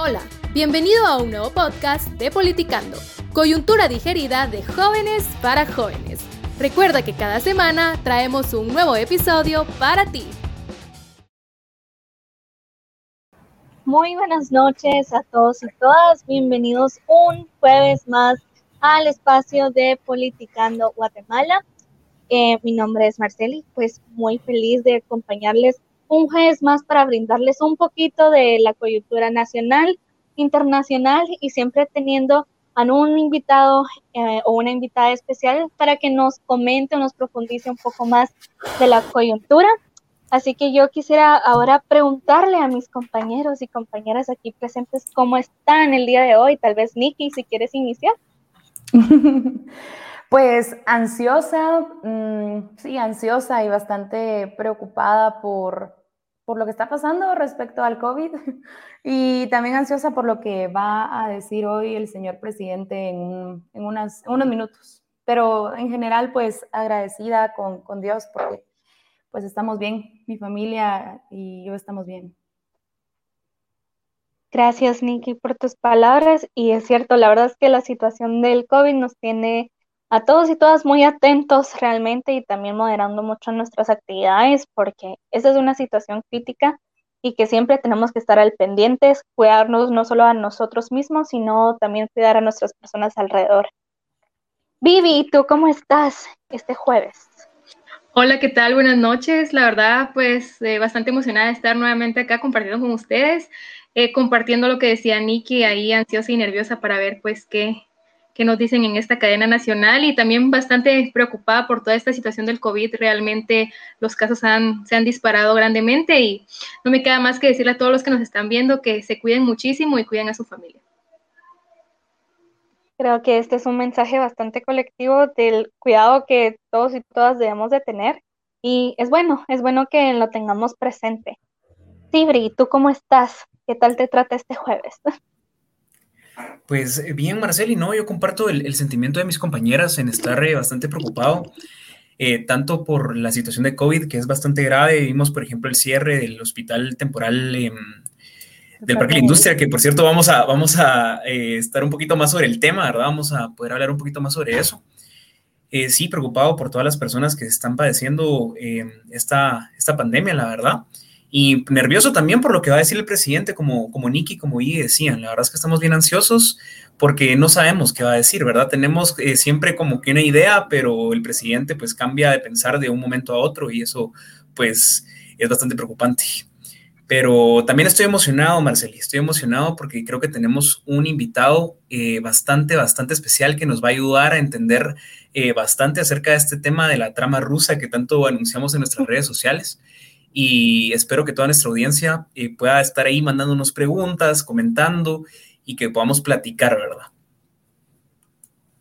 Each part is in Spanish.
Hola, bienvenido a un nuevo podcast de Politicando, coyuntura digerida de jóvenes para jóvenes. Recuerda que cada semana traemos un nuevo episodio para ti. Muy buenas noches a todos y todas, bienvenidos un jueves más al espacio de Politicando Guatemala. Eh, mi nombre es Marceli, pues muy feliz de acompañarles un jueves más para brindarles un poquito de la coyuntura nacional, internacional y siempre teniendo a un invitado eh, o una invitada especial para que nos comente o nos profundice un poco más de la coyuntura. Así que yo quisiera ahora preguntarle a mis compañeros y compañeras aquí presentes cómo están el día de hoy. Tal vez Nikki, si quieres iniciar. Pues ansiosa, mm, sí, ansiosa y bastante preocupada por, por lo que está pasando respecto al COVID y también ansiosa por lo que va a decir hoy el señor presidente en, en, unos minutos. Pero en general, pues agradecida con, con Dios porque pues estamos bien, mi familia y yo estamos bien. Gracias, Nikki, por tus palabras. Y es cierto, la verdad es que la situación del COVID nos tiene a todos y todas muy atentos realmente y también moderando mucho nuestras actividades porque esa es una situación crítica y que siempre tenemos que estar al pendientes, cuidarnos no solo a nosotros mismos, sino también cuidar a nuestras personas alrededor. Vivi, ¿tú cómo estás este jueves? Hola, ¿qué tal? Buenas noches. La verdad, pues eh, bastante emocionada de estar nuevamente acá compartiendo con ustedes, eh, compartiendo lo que decía Nikki, ahí ansiosa y nerviosa para ver pues qué, que nos dicen en esta cadena nacional y también bastante preocupada por toda esta situación del COVID. Realmente los casos se han disparado grandemente y no me queda más que decirle a todos los que nos están viendo que se cuiden muchísimo y cuiden a su familia. Creo que este es un mensaje bastante colectivo del cuidado que todos y todas debemos de tener y es bueno, es bueno que lo tengamos presente. Tibri, ¿tú cómo estás? ¿Qué tal te trata este jueves? Pues eh, bien, Marceli, no, yo comparto el, sentimiento de mis compañeras en estar eh, bastante preocupado, eh, tanto por la situación de COVID, que es bastante grave. Vimos, por ejemplo, el cierre del hospital temporal em, del Parque de la Industria, que por cierto vamos a, vamos a estar un poquito más sobre el tema, ¿verdad? Vamos a poder hablar un poquito más sobre eso. sí, preocupado por todas las personas que están padeciendo em, esta, esta pandemia, la verdad. Y nervioso también por lo que va a decir el presidente, como, como Nicky, como Iggy decían. La verdad es que estamos bien ansiosos porque no sabemos qué va a decir, ¿verdad? Tenemos eh, siempre como que una idea, pero el presidente pues cambia de pensar de un momento a otro y eso pues es bastante preocupante. Pero también estoy emocionado, Marceli, estoy emocionado porque creo que tenemos un invitado eh, bastante, bastante especial que nos va a ayudar a entender eh, bastante acerca de este tema de la trama rusa que tanto anunciamos en nuestras redes sociales y espero que toda nuestra audiencia eh, pueda estar ahí mandándonos preguntas, comentando y que podamos platicar, ¿verdad?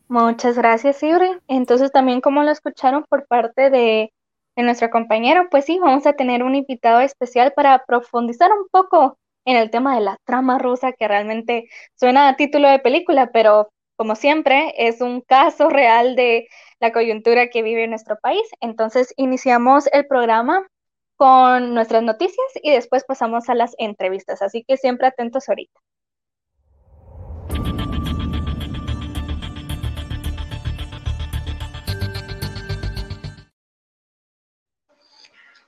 Muchas gracias, Ibre. Entonces, también como lo escucharon por parte de, de nuestra compañera, pues sí, vamos a tener un invitado especial para profundizar un poco en el tema de la trama rusa, que realmente suena a título de película, pero como siempre, es un caso real de la coyuntura que vive nuestro país. Entonces, iniciamos el programa con nuestras noticias y después pasamos a las entrevistas. Así que siempre atentos ahorita.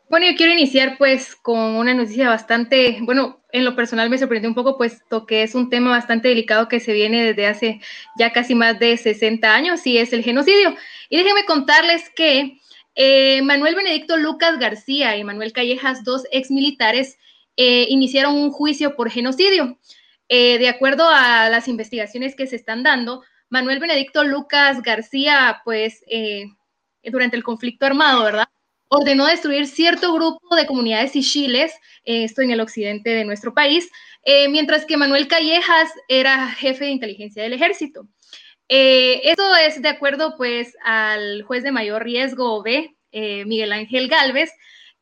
Bueno, yo quiero iniciar pues con una noticia bastante, bueno, en lo personal me sorprendió un poco puesto que es un tema bastante delicado que se viene desde hace ya casi más de 60 años y es el genocidio. Y déjenme contarles que eh, Manuel Benedicto Lucas García y Manuel Callejas, dos exmilitares, eh, iniciaron un juicio por genocidio. Eh, de acuerdo a las investigaciones que se están dando, Manuel Benedicto Lucas García, pues durante el conflicto armado, ¿verdad? Ordenó destruir cierto grupo de comunidades chiles, esto en el occidente de nuestro país, mientras que Manuel Callejas era jefe de inteligencia del ejército. Eh, esto es de acuerdo pues al juez de mayor riesgo B, eh, Miguel Ángel Galvez,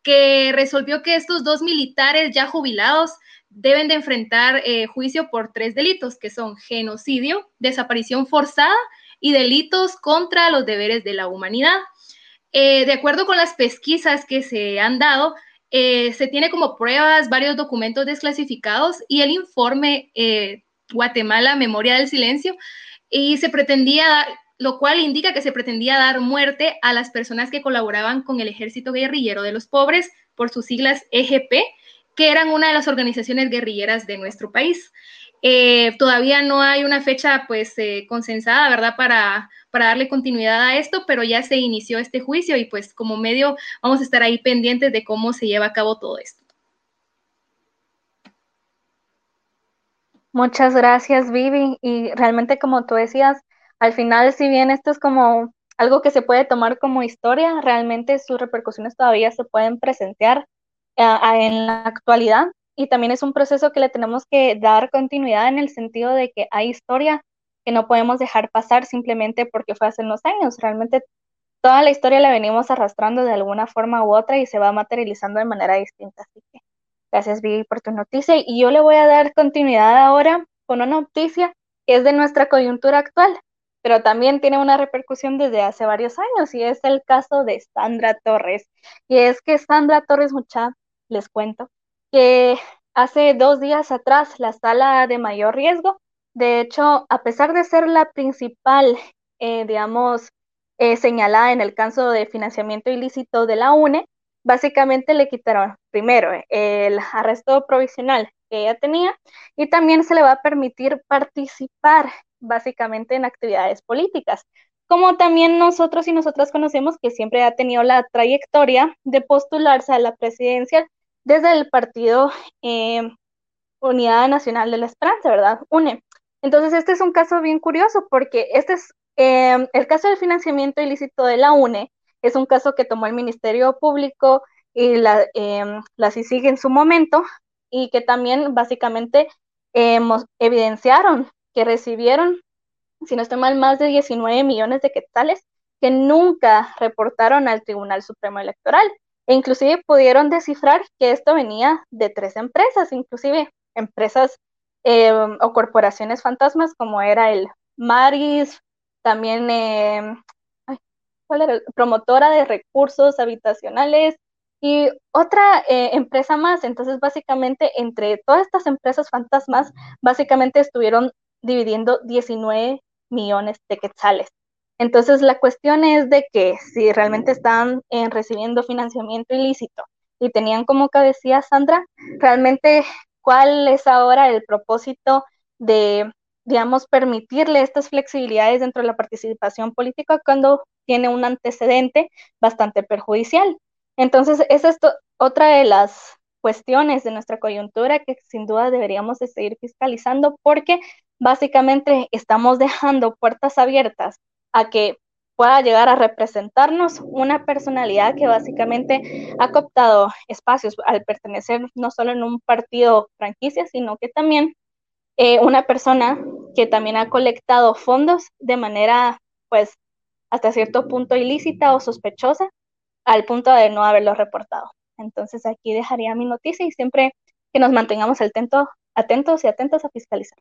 que resolvió que estos dos militares ya jubilados deben de enfrentar eh, juicio por tres delitos, que son genocidio, desaparición forzada y delitos contra los deberes de la humanidad. de acuerdo con las pesquisas que se han dado, se tiene como pruebas varios documentos desclasificados y el informe Guatemala Memoria del Silencio y se pretendía, lo cual indica que se pretendía dar muerte a las personas que colaboraban con el Ejército Guerrillero de los Pobres por sus siglas EGP, que eran una de las organizaciones guerrilleras de nuestro país. Eh, todavía no hay una fecha pues consensada, ¿verdad? Para, para darle continuidad a esto, pero ya se inició este juicio y pues como medio vamos a estar ahí pendientes de cómo se lleva a cabo todo esto. Muchas gracias, Vivi. Y realmente, como tú decías, al final, si bien esto es como algo que se puede tomar como historia, realmente sus repercusiones todavía se pueden presenciar eh, en la actualidad. Y también es un proceso que le tenemos que dar continuidad en el sentido de que hay historia que no podemos dejar pasar simplemente porque fue hace unos años. Realmente toda la historia la venimos arrastrando de alguna forma u otra y se va materializando de manera distinta. Así que gracias Vivi por tu noticia y yo le voy a dar continuidad ahora con una noticia que es de nuestra coyuntura actual, pero también tiene una repercusión desde hace varios años y es el caso de Sandra Torres. Y es que Sandra Torres, mucha, les cuento, que hace dos días atrás la sala de mayor riesgo de hecho, a pesar de ser la principal, eh, digamos, eh, señalada en el caso de financiamiento ilícito de la UNE, básicamente le quitaron primero el arresto provisional que ella tenía y también se le va a permitir participar básicamente en actividades políticas. Como también nosotros y nosotras conocemos que siempre ha tenido la trayectoria de postularse a la presidencia desde el partido eh, Unidad Nacional de la Esperanza, ¿verdad? UNE. Entonces, este es un caso bien curioso porque este es em, el caso del financiamiento ilícito de la UNE, es un caso que tomó el Ministerio Público y la, eh, la CICIG en su momento y que también básicamente evidenciaron que recibieron, si no estoy mal, más de 19 millones de quetzales que nunca reportaron al Tribunal Supremo Electoral. E inclusive pudieron descifrar que esto venía de tres empresas, inclusive empresas Em, o corporaciones fantasmas como era el Maris, también em, promotora de recursos habitacionales y otra eh, empresa más. Entonces, básicamente, entre todas estas empresas fantasmas, básicamente estuvieron dividiendo 19 millones de quetzales. Entonces, la cuestión es de que si realmente están eh, recibiendo financiamiento ilícito y tenían como cabecilla Sandra, realmente cuál es ahora el propósito de, digamos, permitirle estas flexibilidades dentro de la participación política cuando tiene un antecedente bastante perjudicial. Entonces, esa es otra de las cuestiones de nuestra coyuntura que sin duda deberíamos de seguir fiscalizando porque básicamente estamos dejando puertas abiertas a que pueda llegar a representarnos una personalidad que básicamente ha cooptado espacios al pertenecer no solo en un partido franquicia, sino que también eh, una persona que también ha colectado fondos de manera, pues, hasta cierto punto ilícita o sospechosa, al punto de no haberlo reportado. Entonces aquí dejaría mi noticia y siempre que nos mantengamos atentos y atentos a fiscalizar.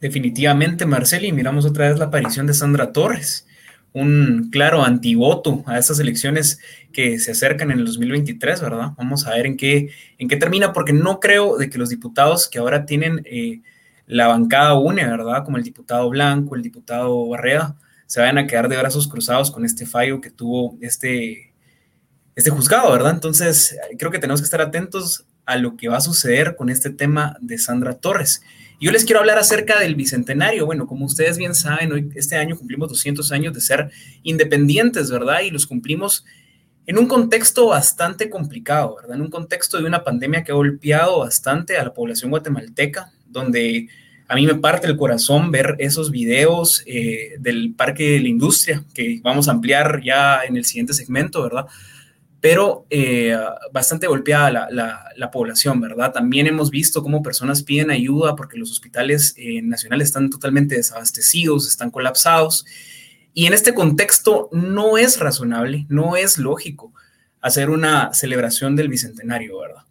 Definitivamente, Marceli, miramos otra vez la aparición de Sandra Torres, un claro antivoto a esas elecciones que se acercan en el 2023, ¿verdad? Vamos a ver en qué, en qué termina, porque no creo de que los diputados que ahora tienen eh, la bancada une, ¿verdad? Como el diputado Blanco, el diputado Barreda, se vayan a quedar de brazos cruzados con este fallo que tuvo este, este juzgado, ¿verdad? Entonces, creo que tenemos que estar atentos a lo que va a suceder con este tema de Sandra Torres. Yo les quiero hablar acerca del bicentenario. Bueno, como ustedes bien saben, hoy este año cumplimos 200 años de ser independientes, ¿verdad? Y los cumplimos en un contexto bastante complicado, ¿verdad? En un contexto de una pandemia que ha golpeado bastante a la población guatemalteca, donde a mí me parte el corazón ver esos videos eh, del Parque de la Industria, que vamos a ampliar ya en el siguiente segmento, ¿verdad? pero eh, bastante golpeada la, población, ¿verdad? También hemos visto cómo personas piden ayuda porque los hospitales eh, nacionales están totalmente desabastecidos, están colapsados. Y en este contexto no es razonable, no es lógico hacer una celebración del Bicentenario, ¿verdad?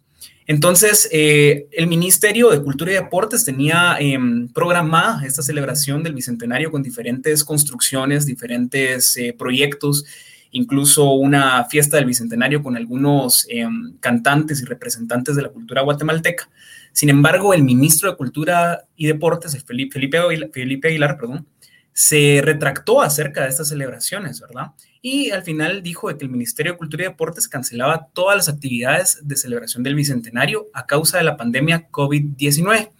Entonces, eh, el Ministerio de Cultura y Deportes tenía em, programada esta celebración del Bicentenario con diferentes construcciones, diferentes proyectos incluso una fiesta del Bicentenario con algunos em, cantantes y representantes de la cultura guatemalteca. Sin embargo, el ministro de Cultura y Deportes, Felipe, Felipe, Felipe Aguilar, perdón, se retractó acerca de estas celebraciones, ¿verdad? Y al final dijo que el Ministerio de Cultura y Deportes cancelaba todas las actividades de celebración del Bicentenario a causa de la pandemia COVID-19.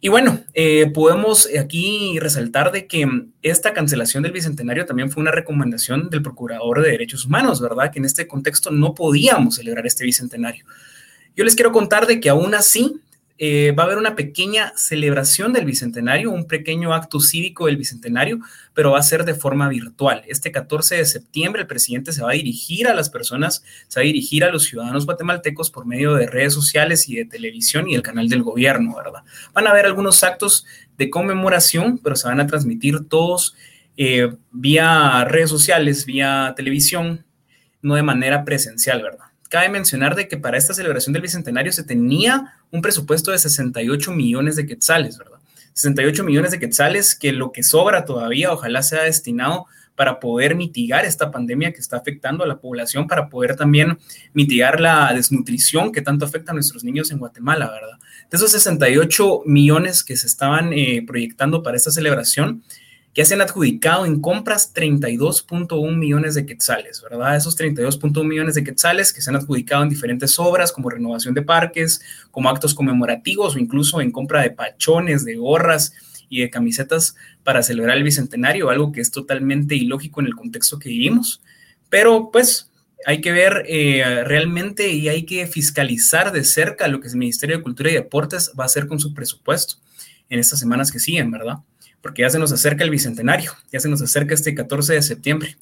Y bueno, eh, podemos aquí resaltar de que esta cancelación del Bicentenario también fue una recomendación del Procurador de Derechos Humanos, ¿verdad? Que en este contexto no podíamos celebrar este Bicentenario. Yo les quiero contar de que aún así eh, va a haber una pequeña celebración del Bicentenario, un pequeño acto cívico del Bicentenario, pero va a ser de forma virtual. Este 14 de septiembre el presidente se va a dirigir a las personas, se va a dirigir a los ciudadanos guatemaltecos por medio de redes sociales y de televisión y el canal del gobierno, ¿verdad? Van a haber algunos actos de conmemoración, pero se van a transmitir todos eh, vía redes sociales, vía televisión, no de manera presencial, ¿verdad? Cabe mencionar de que para esta celebración del Bicentenario se tenía un presupuesto de 68 millones de quetzales, ¿verdad? 68 millones de quetzales que lo que sobra todavía ojalá sea destinado para poder mitigar esta pandemia que está afectando a la población, para poder también mitigar la desnutrición que tanto afecta a nuestros niños en Guatemala, ¿verdad? De esos 68 millones que se estaban eh, proyectando para esta celebración, que se han adjudicado en compras 32.1 millones de quetzales, ¿verdad? Esos 32.1 millones de quetzales que se han adjudicado en diferentes obras como renovación de parques, como actos conmemorativos o incluso en compra de pachones, de gorras y de camisetas para celebrar el Bicentenario, algo que es totalmente ilógico en el contexto que vivimos. Pero pues hay que ver eh, realmente y hay que fiscalizar de cerca lo que el Ministerio de Cultura y Deportes va a hacer con su presupuesto en estas semanas que siguen, ¿verdad? Porque ya se nos acerca el Bicentenario, ya se nos acerca este 14 de septiembre.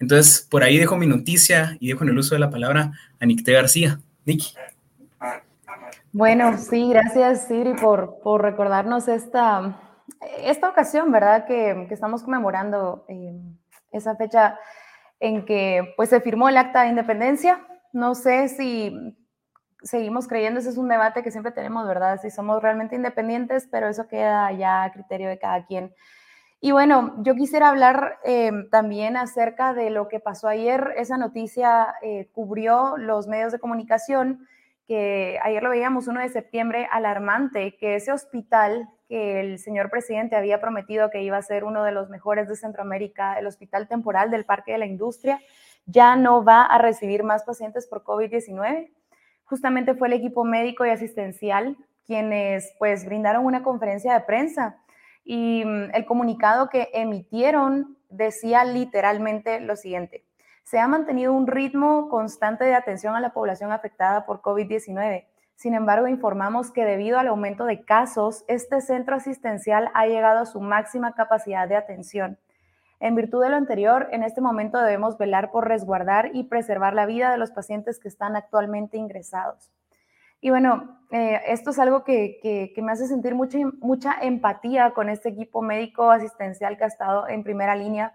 Entonces, por ahí dejo mi noticia y dejo en el uso de la palabra a Nicté García. Niki. Bueno, sí, gracias, Siri, por, por recordarnos esta, esta ocasión, ¿verdad? Que, que estamos conmemorando eh, esa fecha en que pues, se firmó el acta de independencia. No sé si seguimos creyendo, ese es un debate que siempre tenemos, ¿verdad? Si somos realmente independientes, pero eso queda ya a criterio de cada quien. Y bueno, yo quisiera hablar eh, también acerca de lo que pasó ayer. Esa noticia eh, cubrió los medios de comunicación, que ayer lo veíamos 1 de septiembre, alarmante, que ese hospital que el señor presidente había prometido que iba a ser uno de los mejores de Centroamérica, el hospital temporal del Parque de la Industria, ya no va a recibir más pacientes por COVID-19 justamente fue el equipo médico y asistencial quienes pues brindaron una conferencia de prensa y mm, el comunicado que emitieron decía literalmente lo siguiente. Se ha mantenido un ritmo constante de atención a la población afectada por COVID-19. Sin embargo, informamos que debido al aumento de casos, este centro asistencial ha llegado a su máxima capacidad de atención. En virtud de lo anterior, en este momento debemos velar por resguardar y preservar la vida de los pacientes que están actualmente ingresados. Y bueno, eh, esto es algo que, me hace sentir mucha, mucha empatía con este equipo médico asistencial que ha estado en primera línea,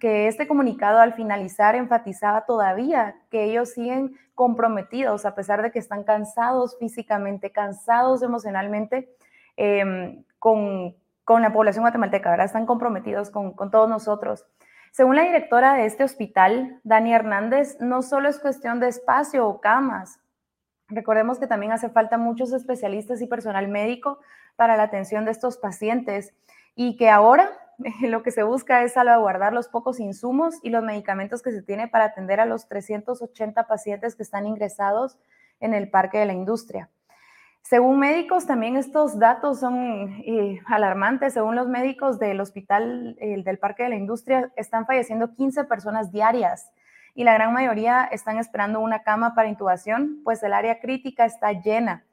que este comunicado al finalizar enfatizaba todavía que ellos siguen comprometidos a pesar de que están cansados físicamente, cansados emocionalmente, em, con, con la población guatemalteca, ¿verdad? Están comprometidos con, con todos nosotros. Según la directora de este hospital, Dani Hernández, no solo es cuestión de espacio o camas. Recordemos que también hace falta muchos especialistas y personal médico para la atención de estos pacientes y que ahora lo que se busca es salvaguardar los pocos insumos y los medicamentos que se tiene para atender a los 380 pacientes que están ingresados en el Parque de la Industria. Según médicos, también estos datos son eh, alarmantes. Según los médicos del hospital del Parque de la Industria, están falleciendo 15 personas diarias y la gran mayoría están esperando una cama para intubación, pues el área crítica está llena.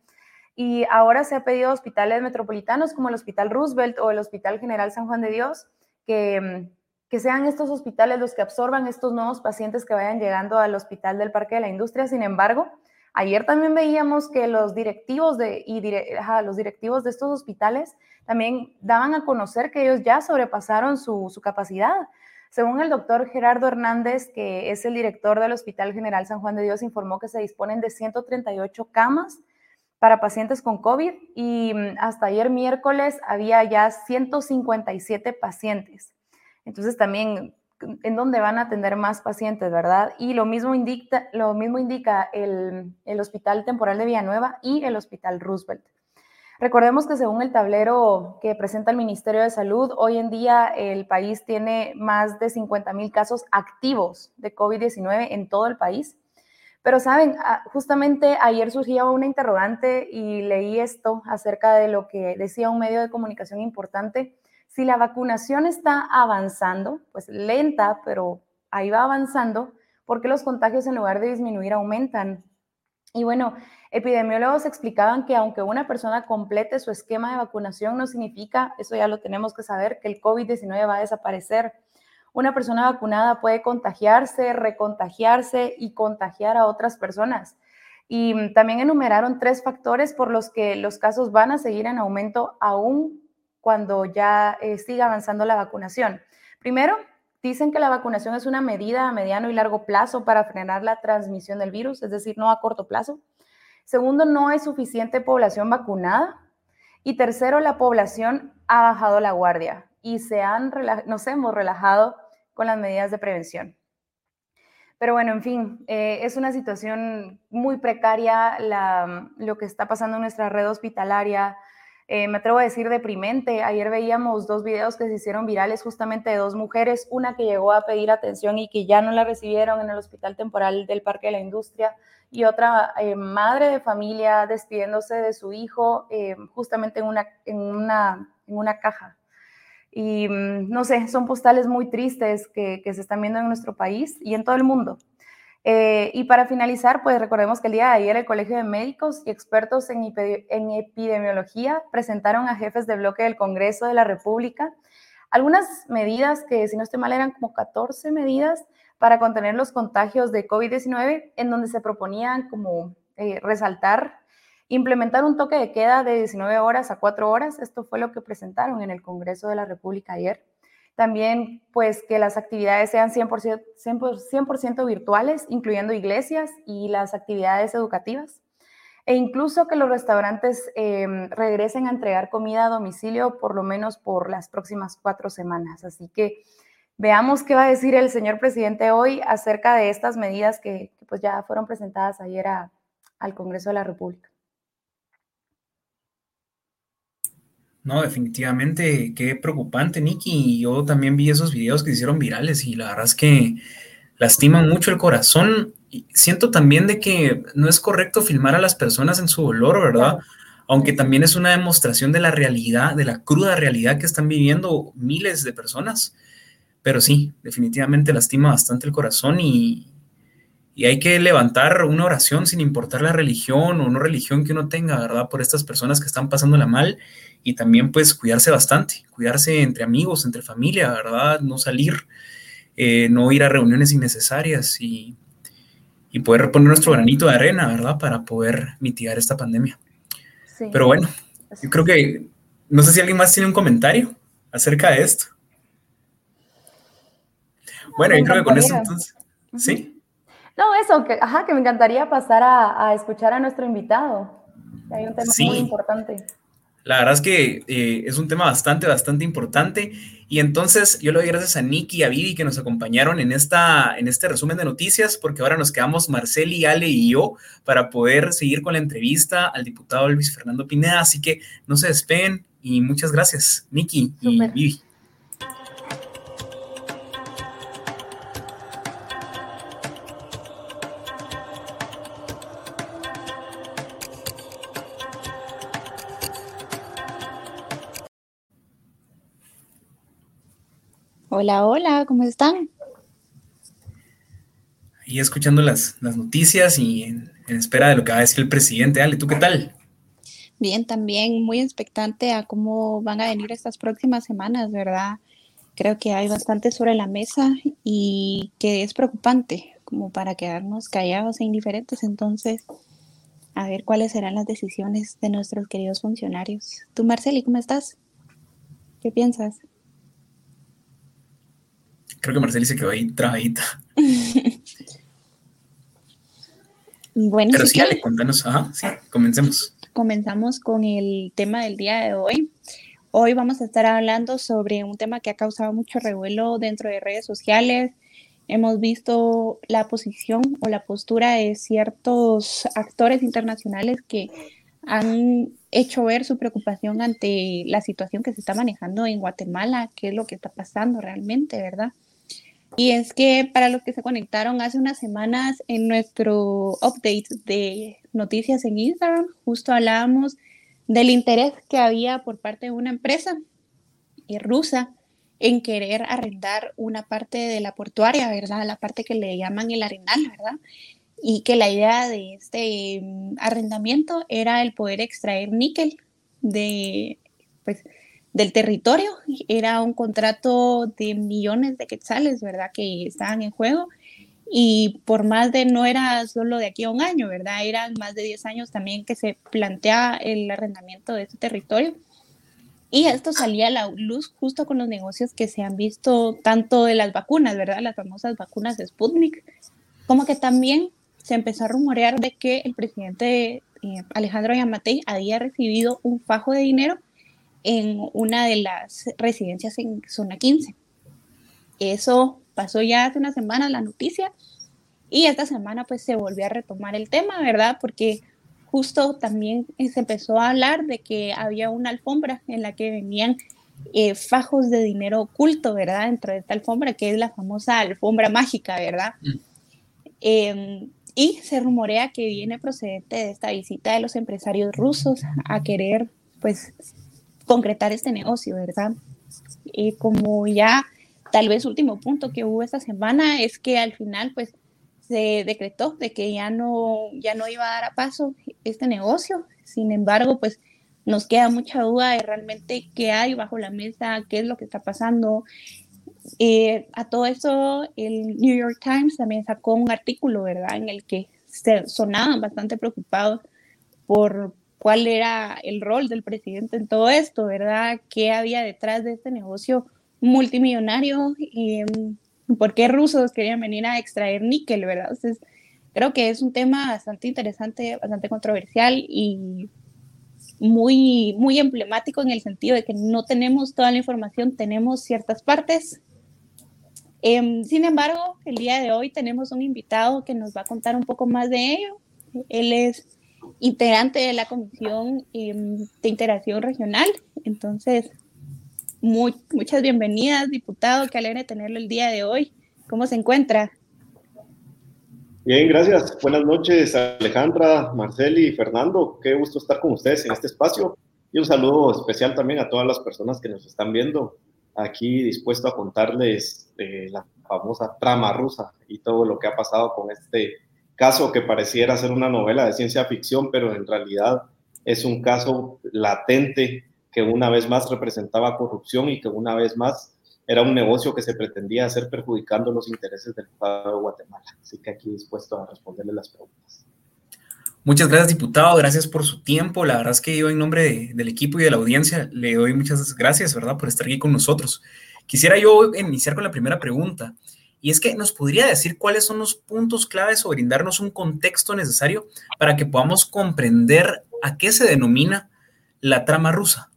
Y ahora se ha pedido a hospitales metropolitanos como el Hospital Roosevelt o el Hospital General San Juan de Dios que, que sean estos hospitales los que absorban estos nuevos pacientes que vayan llegando al Hospital del Parque de la Industria. Sin embargo, Ayer también veíamos que los directivos de, y los directivos de estos hospitales también daban a conocer que ellos ya sobrepasaron su, su capacidad. Según el doctor Gerardo Hernández, que es el director del Hospital General San Juan de Dios, informó que se disponen de 138 camas para pacientes con COVID y mm, hasta ayer miércoles había ya 157 pacientes. Entonces también en dónde van a atender más pacientes, ¿verdad? Y lo mismo indica, lo mismo indica el, el Hospital Temporal de Villanueva y el Hospital Roosevelt. Recordemos que según el tablero que presenta el Ministerio de Salud, hoy en día el país tiene más de 50 mil casos activos de COVID-19 en todo el país. Pero saben, ah, justamente ayer surgía una interrogante y leí esto acerca de lo que decía un medio de comunicación importante. Si la vacunación está avanzando, pues lenta, pero ahí va avanzando, ¿por qué los contagios en lugar de disminuir aumentan? Y bueno, epidemiólogos explicaban que aunque una persona complete su esquema de vacunación, no significa, eso ya lo tenemos que saber, que el COVID-19 va a desaparecer. Una persona vacunada puede contagiarse, recontagiarse y contagiar a otras personas. Y también enumeraron tres factores por los que los casos van a seguir en aumento aún cuando ya eh, siga avanzando la vacunación. Primero, Dicen que la vacunación es una medida a mediano y largo plazo para frenar la transmisión del virus, es decir, no a corto plazo. Segundo, no hay suficiente población vacunada. Y tercero, la población ha bajado la guardia y se han, nos hemos relajado con las medidas de prevención. Pero bueno, en fin, eh, es una situación muy precaria lo que está pasando en nuestra red hospitalaria, eh, me atrevo a decir deprimente. Ayer veíamos dos videos que se hicieron virales justamente de dos mujeres, una que llegó a pedir atención y que ya no la recibieron en el hospital temporal del Parque de la Industria y otra eh, madre de familia despidiéndose de su hijo eh, justamente en una, en, una, en una caja. Y mm, no sé, son postales muy tristes que, que se están viendo en nuestro país y en todo el mundo. Eh, y para finalizar, pues recordemos que el día de ayer el Colegio de Médicos y expertos en, epidemiología presentaron a jefes de bloque del Congreso de la República algunas medidas que, si no estoy mal, eran como 14 medidas para contener los contagios de COVID-19, en donde se proponían como eh, resaltar, implementar un toque de queda de 19 horas a 4 horas. Esto fue lo que presentaron en el Congreso de la República ayer. También, pues, que las actividades sean 100%, 100 virtuales, incluyendo iglesias y las actividades educativas. E incluso que los restaurantes em, regresen a entregar comida a domicilio por lo menos por las próximas cuatro semanas. Así que veamos qué va a decir el señor presidente hoy acerca de estas medidas que, pues ya fueron presentadas ayer al Congreso de la República. No, definitivamente, qué preocupante, Nicky. Yo también vi esos videos que se hicieron virales y la verdad es que lastiman mucho el corazón. siento también de que no es correcto filmar a las personas en su dolor, ¿verdad? Aunque también es una demostración de la realidad, de la cruda realidad que están viviendo miles de personas. Pero sí, definitivamente lastima bastante el corazón y, y hay que levantar una oración sin importar la religión o no religión que uno tenga, ¿verdad? Por estas personas que están pasándola mal y también pues cuidarse bastante, cuidarse entre amigos, entre familia, ¿verdad? No salir, eh, no ir a reuniones innecesarias y, y, poder poner nuestro granito de arena, ¿verdad? Para poder mitigar esta pandemia. Pero bueno, yo creo que, no sé si alguien más tiene un comentario acerca de esto. Bueno, yo creo que con eso entonces, ¿sí? No, eso, que, ajá, que me encantaría pasar a, escuchar a nuestro invitado. Hay un tema muy importante. La verdad es que eh, es un tema bastante, bastante importante. Y entonces yo le doy gracias a Nicky y a Vivi que nos acompañaron en, esta, en este resumen de noticias, porque ahora nos quedamos Marceli, Ale y yo para poder seguir con la entrevista al diputado Luis Fernando Pineda. Así que no se despeguen y muchas gracias, Nicky y Vivi. Hola, hola, ¿cómo están? Y escuchando las, noticias y en, espera de lo que va a decir el presidente. Ale, ¿tú qué tal? Bien, también muy expectante a cómo van a venir estas próximas semanas, ¿verdad? Creo que hay bastante sobre la mesa y que es preocupante como para quedarnos callados e indiferentes. Entonces, a ver cuáles serán las decisiones de nuestros queridos funcionarios. Tú, Marceli, ¿cómo estás? ¿Qué piensas? Creo que Marceli se quedó ahí trabadita. bueno, Pero sí, contanos. Ajá, sí, comencemos. Comenzamos con el tema del día de hoy. Hoy vamos a estar hablando sobre un tema que ha causado mucho revuelo dentro de redes sociales. Hemos visto la posición o la postura de ciertos actores internacionales que han hecho ver su preocupación ante la situación que se está manejando en Guatemala, qué es lo que está pasando realmente, ¿verdad? Y es que para los que se conectaron hace unas semanas en nuestro update de noticias en Instagram, justo hablábamos del interés que había por parte de una empresa eh, rusa en querer arrendar una parte de la portuaria, ¿verdad? La parte que le llaman el arenal, ¿verdad? Y que la idea de este mm, arrendamiento era el poder extraer níquel de, pues, del territorio. Era un contrato de millones de quetzales, ¿verdad? Que estaban en juego. Y por más de, no era solo de aquí a un año, ¿verdad? Eran más de 10 años también que se plantea el arrendamiento de este territorio. Y esto salía a la luz justo con los negocios que se han visto tanto de las vacunas, ¿verdad? Las famosas vacunas de Sputnik, como que también se empezó a rumorear de que el presidente eh, Alejandro Yamatei había recibido un fajo de dinero en una de las residencias en zona 15. Eso pasó ya hace una semana la noticia y esta semana pues se volvió a retomar el tema, ¿verdad? Porque justo también se empezó a hablar de que había una alfombra en la que venían eh, fajos de dinero oculto, ¿verdad? Dentro de esta alfombra, que es la famosa alfombra mágica, ¿verdad? Mm. Em, y se rumorea que viene procedente de esta visita de los empresarios rusos a querer, pues, concretar este negocio, ¿verdad? Como ya tal vez último punto que hubo esta semana es que al final, pues, se decretó de que ya no, ya no iba a dar a paso este negocio. Sin embargo, pues nos queda mucha duda de realmente qué hay bajo la mesa, qué es lo que está pasando. Eh, a todo eso, el New York Times también sacó un artículo, ¿verdad?, en el que se sonaban bastante preocupados por cuál era el rol del presidente en todo esto, ¿verdad? ¿Qué había detrás de este negocio multimillonario? Y, por qué rusos querían venir a extraer níquel, ¿verdad? Entonces, creo que es un tema bastante interesante, bastante controversial y muy, muy emblemático en el sentido de que no tenemos toda la información, tenemos ciertas partes. Em, sin embargo, el día de hoy tenemos un invitado que nos va a contar un poco más de ello. Él es integrante de la Comisión em, de Integración Regional. Entonces, muchas bienvenidas, diputado. Qué alegre tenerlo el día de hoy. ¿Cómo se encuentra? Bien, gracias. Buenas noches, Alejandra, Marceli y Fernando. Qué gusto estar con ustedes en este espacio. Y un saludo especial también a todas las personas que nos están viendo aquí, dispuesto a contarles eh, la famosa trama rusa y todo lo que ha pasado con este caso que pareciera ser una novela de ciencia ficción, pero en realidad es un caso latente que una vez más representaba corrupción y que una vez más era un negocio que se pretendía hacer perjudicando los intereses del Estado de Guatemala. Así que aquí dispuesto a responderle las preguntas. Muchas gracias, diputado. Gracias por su tiempo. La verdad es que yo en nombre del equipo y de la audiencia le doy muchas gracias, ¿verdad?, por estar aquí con nosotros. Quisiera yo iniciar con la primera pregunta. Y es que nos podría decir cuáles son los puntos claves o brindarnos un contexto necesario para que podamos comprender a qué se denomina la trama rusa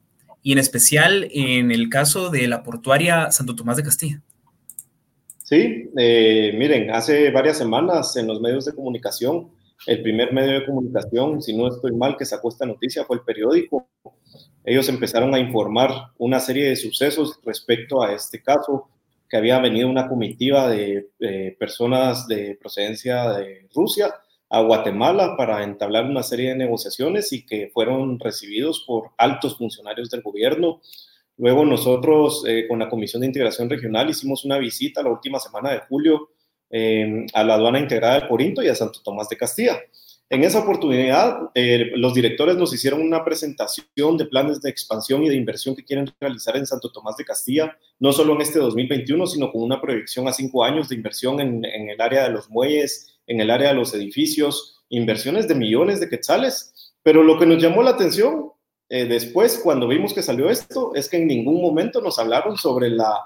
y en especial en el caso de la portuaria Santo Tomás de Castilla. Sí, eh, miren, hace varias semanas en los medios de comunicación, el primer medio de comunicación, si no estoy mal, que sacó esta noticia fue el periódico. Ellos empezaron a informar una serie de sucesos respecto a este caso, que había venido una comitiva de personas de procedencia de Rusia a Guatemala para entablar una serie de negociaciones y que fueron recibidos por altos funcionarios del gobierno. Luego nosotros eh, con la Comisión de Integración Regional hicimos una visita la última semana de julio eh, a la aduana integrada de Corinto y a Santo Tomás de Castilla. En esa oportunidad, eh, los directores nos hicieron una presentación de planes de expansión y de inversión que quieren realizar en Santo Tomás de Castilla, no solo en este 2021, sino con una proyección a cinco años de inversión en, el área de los muelles, en el área de los edificios, inversiones de millones de quetzales. Pero lo que nos llamó la atención eh, después, cuando vimos que salió esto, es que en ningún momento nos hablaron sobre la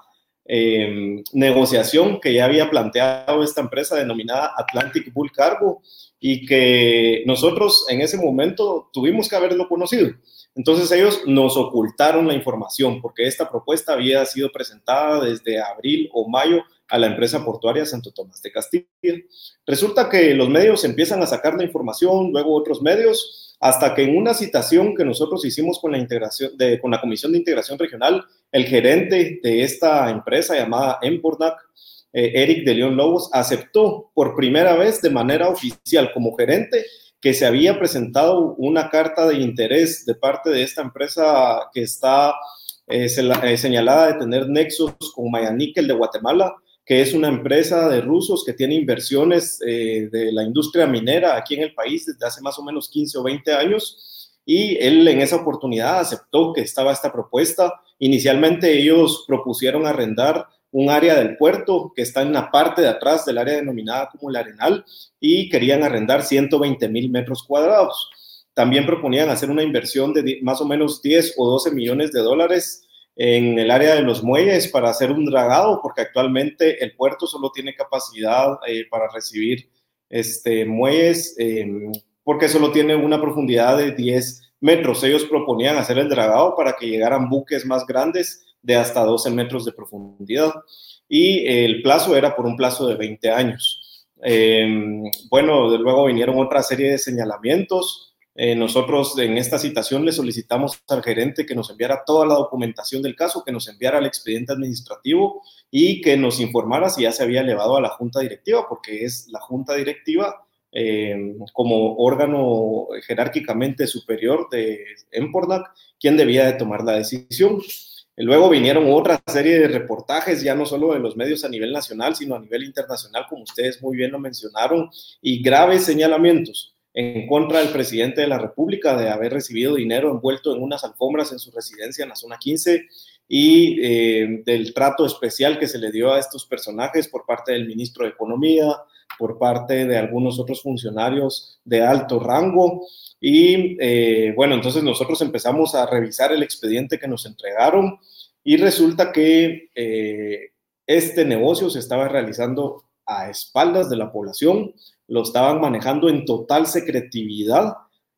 em, negociación que ya había planteado esta empresa denominada Atlantic Bull Cargo y que nosotros en ese momento tuvimos que haberlo conocido. Entonces ellos nos ocultaron la información porque esta propuesta había sido presentada desde abril o mayo a la empresa portuaria Santo Tomás de Castilla. Resulta que los medios empiezan a sacar la información, luego otros medios, hasta que en una citación que nosotros hicimos con la, integración de, con la Comisión de Integración Regional, el gerente de esta empresa llamada Empornac, eh, Eric de León Lobos, aceptó por primera vez de manera oficial como gerente que se había presentado una carta de interés de parte de esta empresa que está eh, eh, señalada de tener nexos con Mayaníquel de Guatemala, que es una empresa de rusos que tiene inversiones eh, de la industria minera aquí en el país desde hace más o menos 15 o 20 años. Y él en esa oportunidad aceptó que estaba esta propuesta. Inicialmente ellos propusieron arrendar un área del puerto que está en la parte de atrás del área denominada como el Arenal y querían arrendar 120 mil metros cuadrados. También proponían hacer una inversión de más o menos 10 o 12 millones de dólares en el área de los muelles para hacer un dragado, porque actualmente el puerto solo tiene capacidad eh, para recibir este, muelles, em, porque solo tiene una profundidad de 10 metros. Ellos proponían hacer el dragado para que llegaran buques más grandes de hasta 12 metros de profundidad y el plazo era por un plazo de 20 años. Em, bueno, luego vinieron otra serie de señalamientos. Eh, nosotros en esta citación le solicitamos al gerente que nos enviara toda la documentación del caso, que nos enviara el expediente administrativo y que nos informara si ya se había elevado a la junta directiva, porque es la junta directiva em, como órgano jerárquicamente superior de Empornac quien debía de tomar la decisión. Luego vinieron otra serie de reportajes, ya no solo de los medios a nivel nacional, sino a nivel internacional, como ustedes muy bien lo mencionaron, y graves señalamientos en contra del presidente de la República de haber recibido dinero envuelto en unas alfombras en su residencia en la zona 15 y eh, del trato especial que se le dio a estos personajes por parte del ministro de Economía, por parte de algunos otros funcionarios de alto rango. Y eh, bueno, entonces nosotros empezamos a revisar el expediente que nos entregaron y resulta que eh, este negocio se estaba realizando a espaldas de la población, lo estaban manejando en total secretividad,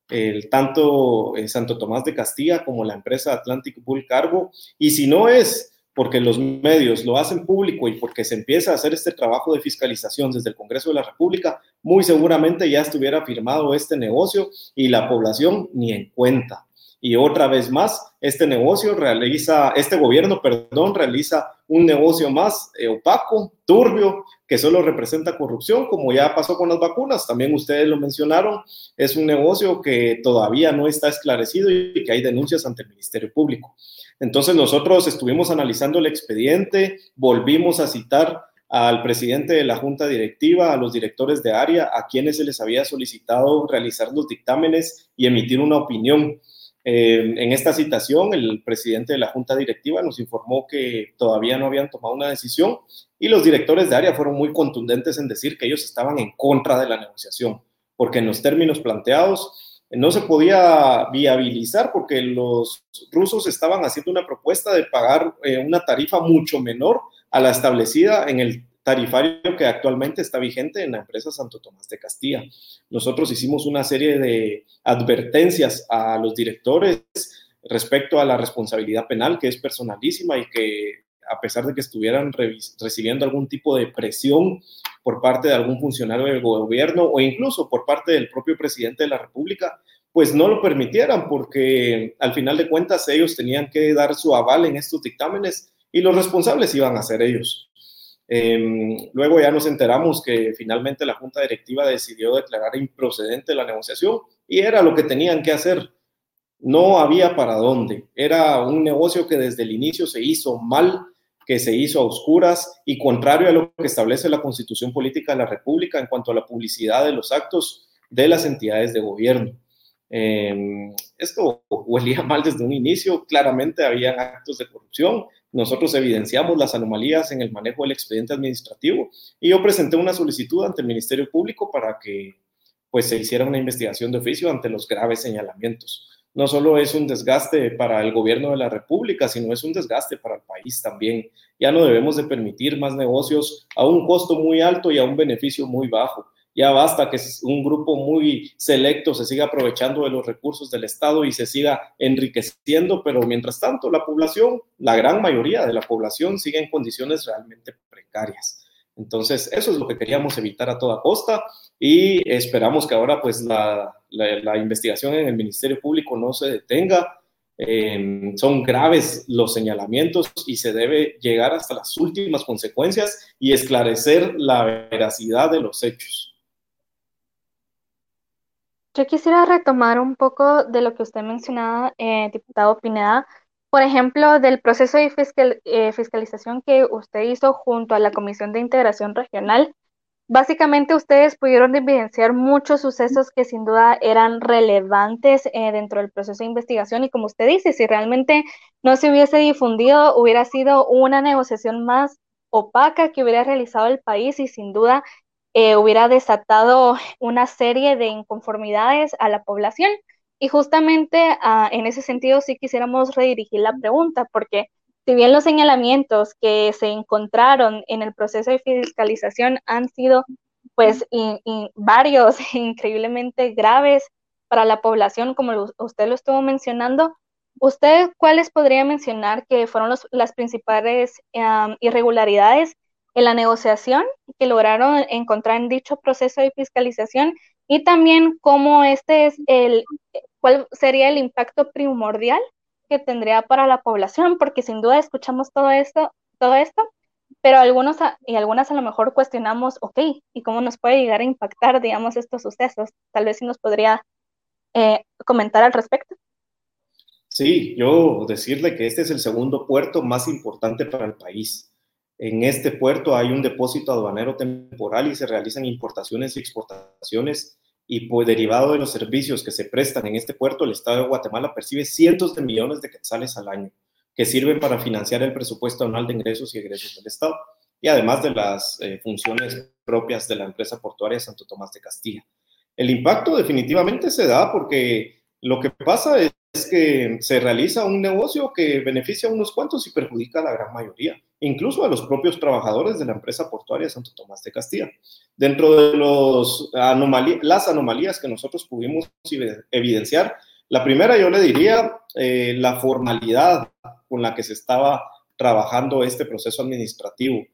el, tanto eh, Santo Tomás de Castilla como la empresa Atlantic Bull Cargo, y si no es porque los medios lo hacen público y porque se empieza a hacer este trabajo de fiscalización desde el Congreso de la República, muy seguramente ya estuviera firmado este negocio y la población ni en cuenta. Y otra vez más, este negocio realiza, este gobierno, perdón, realiza un negocio más eh, opaco, turbio, que solo representa corrupción, como ya pasó con las vacunas, también ustedes lo mencionaron, es un negocio que todavía no está esclarecido y que hay denuncias ante el Ministerio Público. Entonces nosotros estuvimos analizando el expediente, volvimos a citar al presidente de la junta directiva, a los directores de área, a quienes se les había solicitado realizar los dictámenes y emitir una opinión. Eh, en esta citación, el presidente de la junta directiva nos informó que todavía no habían tomado una decisión y los directores de área fueron muy contundentes en decir que ellos estaban en contra de la negociación, porque en los términos planteados no se podía viabilizar porque los rusos estaban haciendo una propuesta de pagar eh, una tarifa mucho menor a la establecida en el tarifario que actualmente está vigente en la empresa Santo Tomás de Castilla. Nosotros hicimos una serie de advertencias a los directores respecto a la responsabilidad penal, que es personalísima y que a pesar de que estuvieran recibiendo algún tipo de presión por parte de algún funcionario del gobierno o incluso por parte del propio presidente de la República, pues no lo permitieran porque al final de cuentas ellos tenían que dar su aval en estos dictámenes y los responsables iban a ser ellos. Em, luego ya nos enteramos que finalmente la Junta Directiva decidió declarar improcedente la negociación y era lo que tenían que hacer. No había para dónde. Era un negocio que desde el inicio se hizo mal que se hizo a oscuras y contrario a lo que establece la Constitución Política de la República en cuanto a la publicidad de los actos de las entidades de gobierno. Em, esto huelía mal desde un inicio, claramente había actos de corrupción, nosotros evidenciamos las anomalías en el manejo del expediente administrativo y yo presenté una solicitud ante el Ministerio Público para que pues se hiciera una investigación de oficio ante los graves señalamientos no solo es un desgaste para el gobierno de la República, sino es un desgaste para el país también. Ya no debemos de permitir más negocios a un costo muy alto y a un beneficio muy bajo. ya basta que un grupo muy selecto se siga aprovechando de los recursos del Estado y se siga enriqueciendo, pero mientras tanto la población, la gran mayoría de la población sigue en condiciones realmente precarias. Entonces, eso es lo que queríamos evitar a toda costa y esperamos que ahora pues la, investigación en el Ministerio Público no se detenga. Em, son graves los señalamientos y se debe llegar hasta las últimas consecuencias y esclarecer la veracidad de los hechos. Yo quisiera retomar un poco de lo que usted mencionaba, eh, diputado Pineda, por ejemplo, del proceso de eh, fiscalización que usted hizo junto a la Comisión de Integración Regional. Básicamente ustedes pudieron evidenciar muchos sucesos que sin duda eran relevantes eh, dentro del proceso de investigación y como usted dice, si realmente no se hubiese difundido, hubiera sido una negociación más opaca que hubiera realizado el país y sin duda eh, hubiera desatado una serie de inconformidades a la población. Y justamente ah, en ese sentido sí quisiéramos redirigir la pregunta, porque si bien los señalamientos que se encontraron en el proceso de fiscalización han sido pues varios increíblemente graves para la población, como usted lo estuvo mencionando, ¿usted cuáles podría mencionar que fueron las principales irregularidades en la negociación que lograron encontrar en dicho proceso de fiscalización y también cómo este es el, cuál sería el impacto primordial que tendría para la población, porque sin duda escuchamos todo esto, todo esto, pero algunos y algunas a lo mejor cuestionamos, ok, ¿y cómo nos puede llegar a impactar, digamos, estos sucesos? Tal vez si nos podría eh, comentar al respecto. Sí, yo decirle que este es el segundo puerto más importante para el país. En este puerto hay un depósito aduanero temporal y se realizan importaciones y exportaciones y pues derivado de los servicios que se prestan en este puerto, el Estado de Guatemala percibe cientos de millones de quetzales al año que sirven para financiar el presupuesto anual de ingresos y egresos del Estado y además de las eh, funciones propias de la empresa portuaria Santo Tomás de Castilla. El impacto definitivamente se da porque lo que pasa es que se realiza un negocio que beneficia a unos cuantos y perjudica a la gran mayoría incluso a los propios trabajadores de la empresa portuaria Santo Tomás de Castilla. Dentro de las anomalías que nosotros pudimos evidenciar, la primera yo le diría eh, la formalidad con la que se estaba trabajando este proceso administrativo,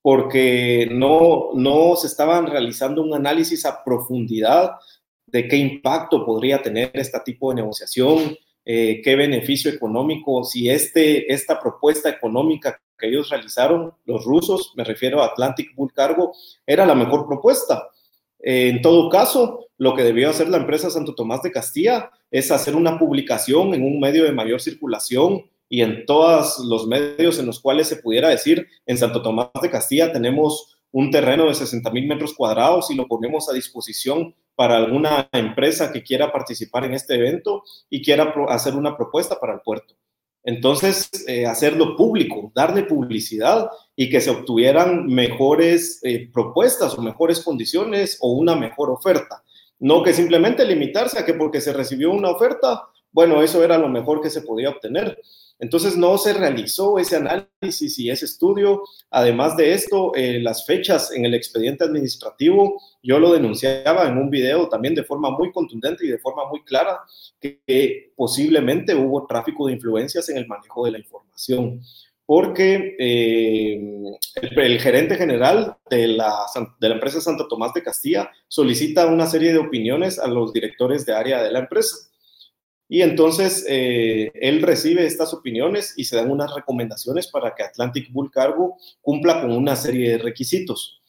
porque no, no se estaban realizando un análisis a profundidad de qué impacto podría tener este tipo de negociación, eh, qué beneficio económico, si este, esta propuesta económica que ellos realizaron, los rusos, me refiero a Atlantic Bull Cargo, era la mejor propuesta. Eh, en todo caso, lo que debió hacer la empresa Santo Tomás de Castilla es hacer una publicación en un medio de mayor circulación y en todos los medios en los cuales se pudiera decir, en Santo Tomás de Castilla tenemos un terreno de 60 mil metros cuadrados y lo ponemos a disposición para alguna empresa que quiera participar en este evento y quiera hacer una propuesta para el puerto. Entonces, eh, hacerlo público, darle publicidad y que se obtuvieran mejores eh, propuestas o mejores condiciones o una mejor oferta. No que simplemente limitarse a que porque se recibió una oferta, bueno, eso era lo mejor que se podía obtener. Entonces no se realizó ese análisis y ese estudio. Además de esto, eh, las fechas en el expediente administrativo, yo lo denunciaba en un video también de forma muy contundente y de forma muy clara que, posiblemente hubo tráfico de influencias en el manejo de la información porque eh, el, gerente general de la, de la empresa Santo Tomás de Castilla solicita una serie de opiniones a los directores de área de la empresa y entonces eh, él recibe estas opiniones y se dan unas recomendaciones para que Atlantic Bull Cargo cumpla con una serie de requisitos.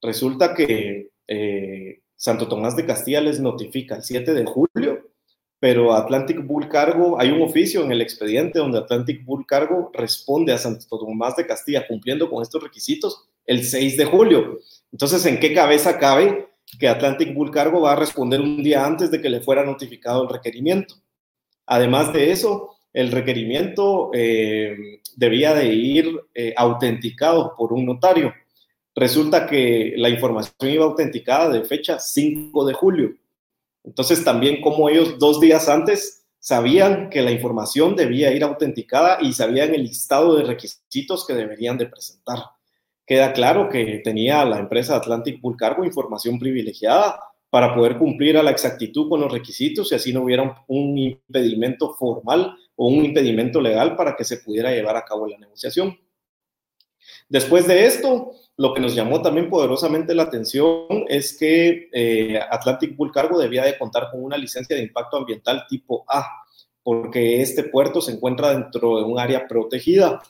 Resulta que eh, Santo Tomás de Castilla les notifica el 7 de julio, pero Atlantic Bull Cargo, hay un oficio en el expediente donde Atlantic Bull Cargo responde a Santo Tomás de Castilla cumpliendo con estos requisitos el 6 de julio. Entonces, ¿en qué cabeza cabe que Atlantic Bull Cargo va a responder un día antes de que le fuera notificado el requerimiento? Además de eso, el requerimiento eh, debía de ir eh, autenticado por un notario. Resulta que la información iba autenticada de fecha 5 de julio. Entonces también como ellos dos días antes sabían que la información debía ir autenticada y sabían el listado de requisitos que deberían de presentar. queda claro que tenía la empresa Atlantic Bull Cargo información privilegiada para poder cumplir a la exactitud con los requisitos y así no hubiera un, impedimento formal o un impedimento legal para que se pudiera llevar a cabo la negociación. Después de esto, lo que nos llamó también poderosamente la atención es que eh, Atlantic Bull Cargo debía de contar con una licencia de impacto ambiental tipo A, porque este puerto se encuentra dentro de un área protegida.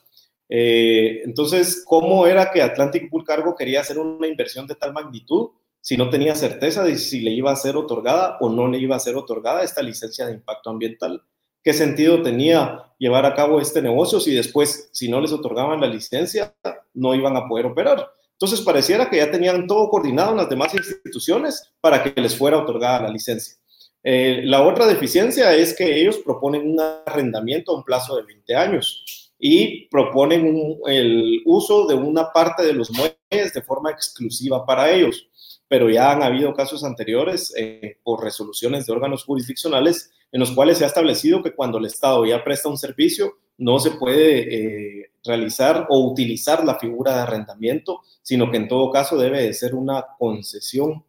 Eh, entonces, ¿cómo era que Atlantic Bull Cargo quería hacer una inversión de tal magnitud si no tenía certeza de si le iba a ser otorgada o no le iba a ser otorgada esta licencia de impacto ambiental? ¿Qué sentido tenía llevar a cabo este negocio si después, si no les otorgaban la licencia, no iban a poder operar? Entonces pareciera que ya tenían todo coordinado en las demás instituciones para que les fuera otorgada la licencia. Eh, la otra deficiencia es que ellos proponen un arrendamiento a un plazo de 20 años y proponen el uso de una parte de los muelles de forma exclusiva para ellos. Pero ya han habido casos anteriores eh, por resoluciones de órganos jurisdiccionales en los cuales se ha establecido que cuando el Estado ya presta un servicio, no se puede eh, realizar o utilizar la figura de arrendamiento, sino que en todo caso debe de ser una concesión.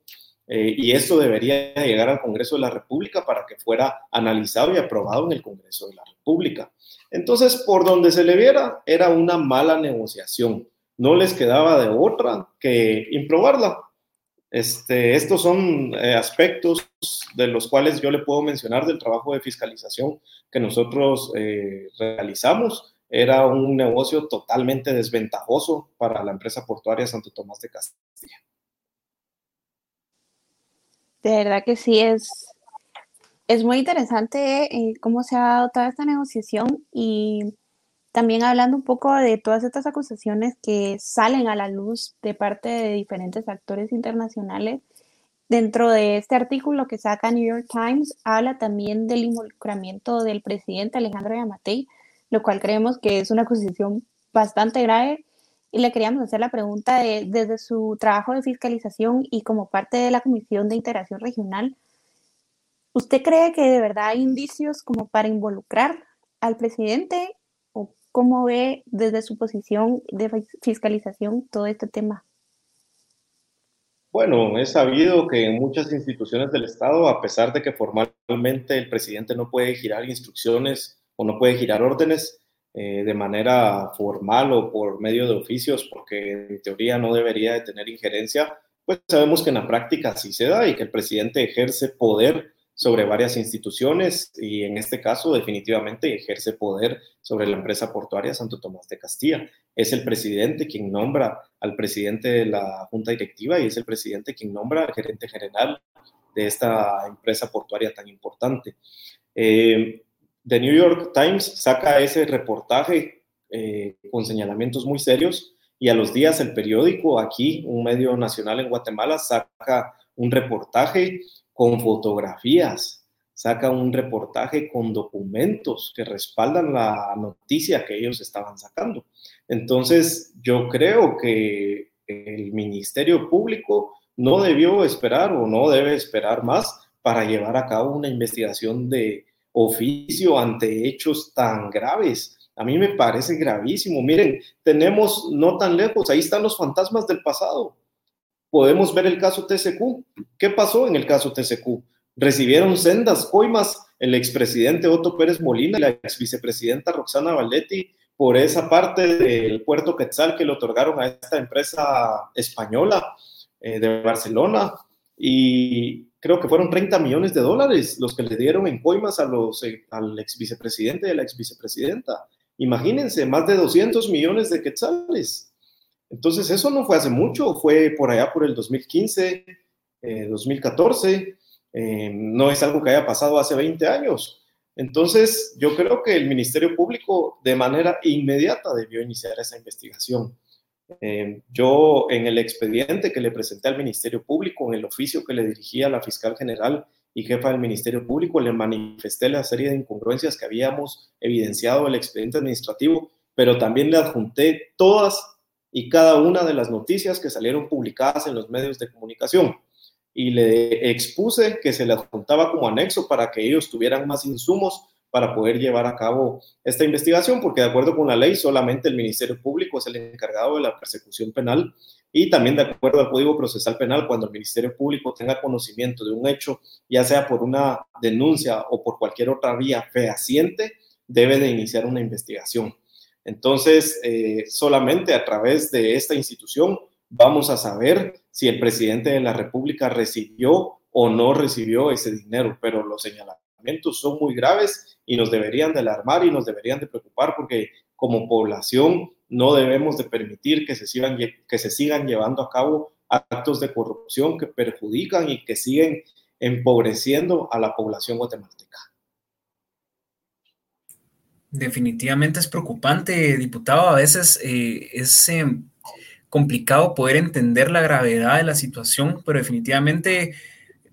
Eh, y esto debería llegar al Congreso de la República para que fuera analizado y aprobado en el Congreso de la República. Entonces, por donde se le viera, era una mala negociación. No les quedaba de otra que improbarla. Este, estos son eh, aspectos de los cuales yo le puedo mencionar del trabajo de fiscalización que nosotros eh, realizamos. Era un negocio totalmente desventajoso para la empresa portuaria Santo Tomás de Castilla. De verdad que sí, es, es muy interesante eh, cómo se ha dado toda esta negociación y también hablando un poco de todas estas acusaciones que salen a la luz de parte de diferentes actores internacionales. Dentro de este artículo que saca New York Times, habla también del involucramiento del presidente Alejandro Yamatei, lo cual creemos que es una acusación bastante grave. Y le queríamos hacer la pregunta de, desde su trabajo de fiscalización y como parte de la Comisión de Integración Regional, ¿usted cree que de verdad hay indicios como para involucrar al presidente ¿Cómo ve desde su posición de fiscalización todo este tema? Bueno, es sabido que en muchas instituciones del Estado, a pesar de que formalmente el presidente no puede girar instrucciones o no puede girar órdenes eh, de manera formal o por medio de oficios, porque en teoría no debería de tener injerencia, pues sabemos que en la práctica sí se da y que el presidente ejerce poder sobre varias instituciones y en este caso definitivamente ejerce poder sobre la empresa portuaria Santo Tomás de Castilla. Es el presidente quien nombra al presidente de la junta directiva y es el presidente quien nombra al gerente general de esta empresa portuaria tan importante. Eh, The New York Times saca ese reportaje eh, con señalamientos muy serios y a los días el periódico aquí, un medio nacional en Guatemala, saca un reportaje con fotografías, saca un reportaje con documentos que respaldan la noticia que ellos estaban sacando. Entonces, yo creo que el Ministerio Público no debió esperar o no debe esperar más para llevar a cabo una investigación de oficio ante hechos tan graves. A mí me parece gravísimo. Miren, tenemos no tan lejos, ahí están los fantasmas del pasado podemos ver el caso TCQ. ¿Qué pasó en el caso TCQ? Recibieron sendas coimas el expresidente Otto Pérez Molina y la exvicepresidenta Roxana Valletti por esa parte del puerto Quetzal que le otorgaron a esta empresa española eh, de Barcelona. Y creo que fueron 30 millones de dólares los que le dieron en coimas a los, eh, al exvicepresidente y a la exvicepresidenta. Imagínense, más de 200 millones de quetzales. Entonces, eso no fue hace mucho, fue por allá por el 2015, 2014, eh, eh, no es algo que haya pasado hace 20 años. Entonces, yo creo que el Ministerio Público de manera inmediata debió iniciar esa investigación. Eh, yo en el expediente que le presenté al Ministerio Público, en el oficio que le dirigía a la fiscal general y jefa del Ministerio Público, le manifesté la serie de incongruencias que habíamos evidenciado en el expediente administrativo, pero también le adjunté todas y cada una de las noticias que salieron publicadas en los medios de comunicación. Y le expuse que se le adjuntaba como anexo para que ellos tuvieran más insumos para poder llevar a cabo esta investigación, porque de acuerdo con la ley solamente el Ministerio Público es el encargado de la persecución penal y también de acuerdo al Código Procesal Penal, cuando el Ministerio Público tenga conocimiento de un hecho, ya sea por una denuncia o por cualquier otra vía fehaciente, debe de iniciar una investigación. Entonces, eh, solamente a través de esta institución vamos a saber si el presidente de la República recibió o no recibió ese dinero, pero los señalamientos son muy graves y nos deberían de alarmar y nos deberían de preocupar porque como población no debemos de permitir que se sigan, que se sigan llevando a cabo actos de corrupción que perjudican y que siguen empobreciendo a la población guatemalteca. Definitivamente es preocupante, diputado. A veces eh, es eh, complicado poder entender la gravedad de la situación, pero definitivamente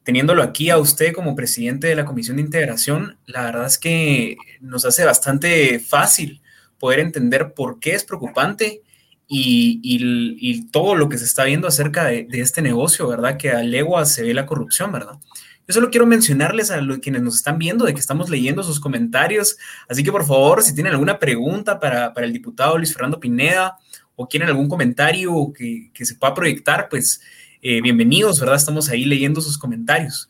teniéndolo aquí a usted como presidente de la Comisión de Integración, la verdad es que nos hace bastante fácil poder entender por qué es preocupante y, todo lo que se está viendo acerca de, este negocio, ¿verdad? Que a legua se ve la corrupción, ¿verdad? Yo solo quiero mencionarles a los, quienes nos están viendo de que estamos leyendo sus comentarios, así que por favor, si tienen alguna pregunta para, para el diputado Luis Fernando Pineda o quieren algún comentario que, que se pueda proyectar, pues eh, bienvenidos, ¿verdad? Estamos ahí leyendo sus comentarios.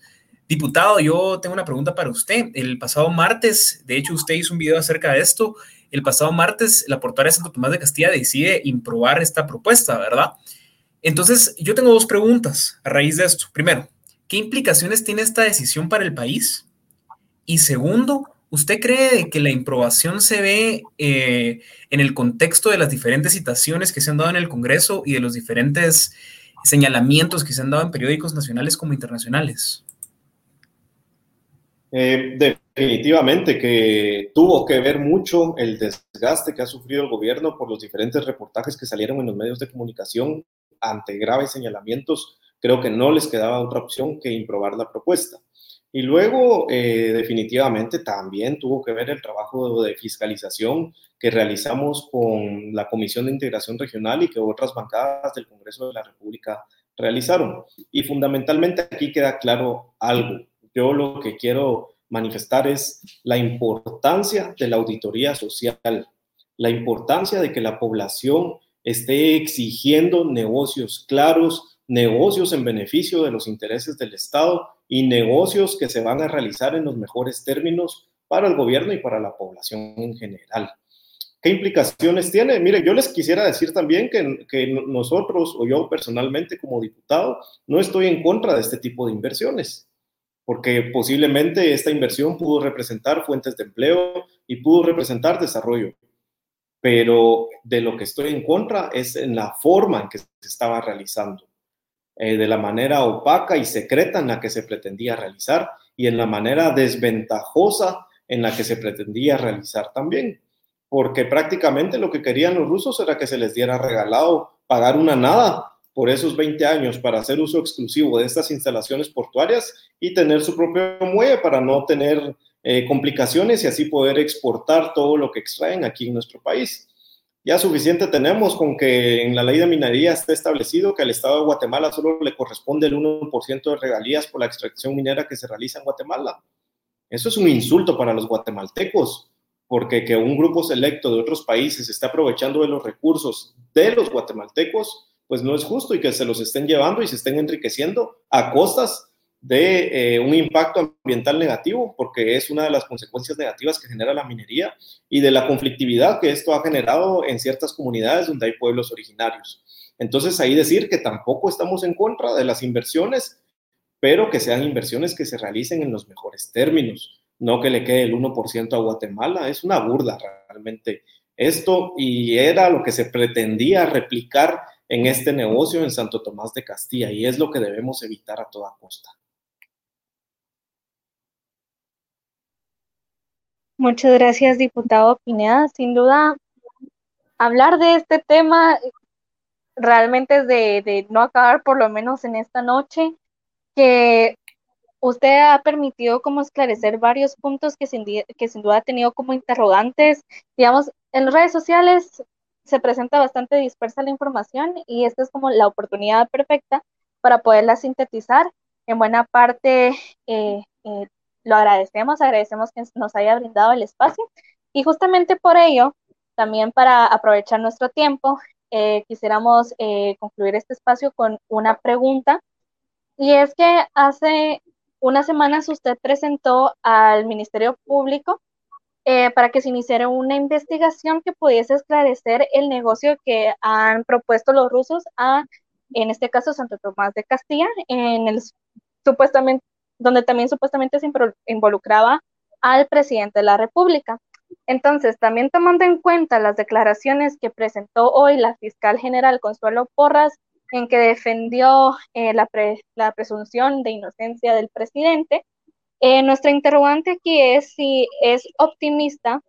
Diputado, yo tengo una pregunta para usted. El pasado martes, de hecho, usted hizo un video acerca de esto. El pasado martes, la portuaria de Santo Tomás de Castilla decide improbar esta propuesta, ¿verdad? Entonces, yo tengo dos preguntas a raíz de esto. Primero, ¿qué implicaciones tiene esta decisión para el país? Y segundo, ¿Usted cree que la improbación se ve eh, en el contexto de las diferentes citaciones que se han dado en el Congreso y de los diferentes señalamientos que se han dado en periódicos nacionales como internacionales? Eh, definitivamente que tuvo que ver mucho el desgaste que ha sufrido el gobierno por los diferentes reportajes que salieron en los medios de comunicación ante graves señalamientos. Creo que no les quedaba otra opción que improbar la propuesta. Y luego, eh, definitivamente, también tuvo que ver el trabajo de, fiscalización que realizamos con la Comisión de Integración Regional y que otras bancadas del Congreso de la República realizaron. Y fundamentalmente aquí queda claro algo. Yo lo que quiero manifestar es la importancia de la auditoría social, la importancia de que la población esté exigiendo negocios claros, negocios en beneficio de los intereses del Estado y negocios que se van a realizar en los mejores términos para el gobierno y para la población en general. ¿Qué implicaciones tiene? Mire, yo les quisiera decir también que, que, nosotros o yo personalmente como diputado no estoy en contra de este tipo de inversiones, porque posiblemente esta inversión pudo representar fuentes de empleo y pudo representar desarrollo. Pero de lo que estoy en contra es en la forma en que se estaba realizando. Eh, de la manera opaca y secreta en la que se pretendía realizar y en la manera desventajosa en la que se pretendía realizar también. Porque prácticamente lo que querían los rusos era que se les diera regalado pagar una nada por esos 20 años para hacer uso exclusivo de estas instalaciones portuarias y tener su propio muelle para no tener eh, complicaciones y así poder exportar todo lo que extraen aquí en nuestro país. Ya suficiente tenemos con que en la ley de minería está establecido que al Estado de Guatemala solo le corresponde el 1% de regalías por la extracción minera que se realiza en Guatemala. Eso es un insulto para los guatemaltecos, porque que un grupo selecto de otros países esté aprovechando de los recursos de los guatemaltecos, pues no es justo y que se los estén llevando y se estén enriqueciendo a costas de eh, un impacto ambiental negativo, porque es una de las consecuencias negativas que genera la minería y de la conflictividad que esto ha generado en ciertas comunidades donde hay pueblos originarios. Entonces, ahí decir que tampoco estamos en contra de las inversiones, pero que sean inversiones que se realicen en los mejores términos, no que le quede el 1% a Guatemala, es una burda realmente esto y era lo que se pretendía replicar en este negocio en Santo Tomás de Castilla y es lo que debemos evitar a toda costa. Muchas gracias, diputado Pineda. Sin duda, hablar de este tema realmente es de, no acabar, por lo menos en esta noche, que usted ha permitido como esclarecer varios puntos que sin, que sin duda ha tenido como interrogantes. Digamos, en las redes sociales se presenta bastante dispersa la información y esta es como la oportunidad perfecta para poderla sintetizar en buena parte eh, eh, lo agradecemos, agradecemos que nos haya brindado el espacio. Y justamente por ello, también para aprovechar nuestro tiempo, eh, quisiéramos eh, concluir este espacio con una pregunta. Y es que hace unas semanas usted presentó al Ministerio Público eh, para que se iniciara una investigación que pudiese esclarecer el negocio que han propuesto los rusos a, en este caso, Santo Tomás de Castilla, en el supuestamente, donde también supuestamente se involucraba al presidente de la República. Entonces, también tomando en cuenta las declaraciones que presentó hoy la fiscal general Consuelo Porras, en que defendió eh, la, presunción de inocencia del presidente, eh, nuestra interrogante aquí es si es optimista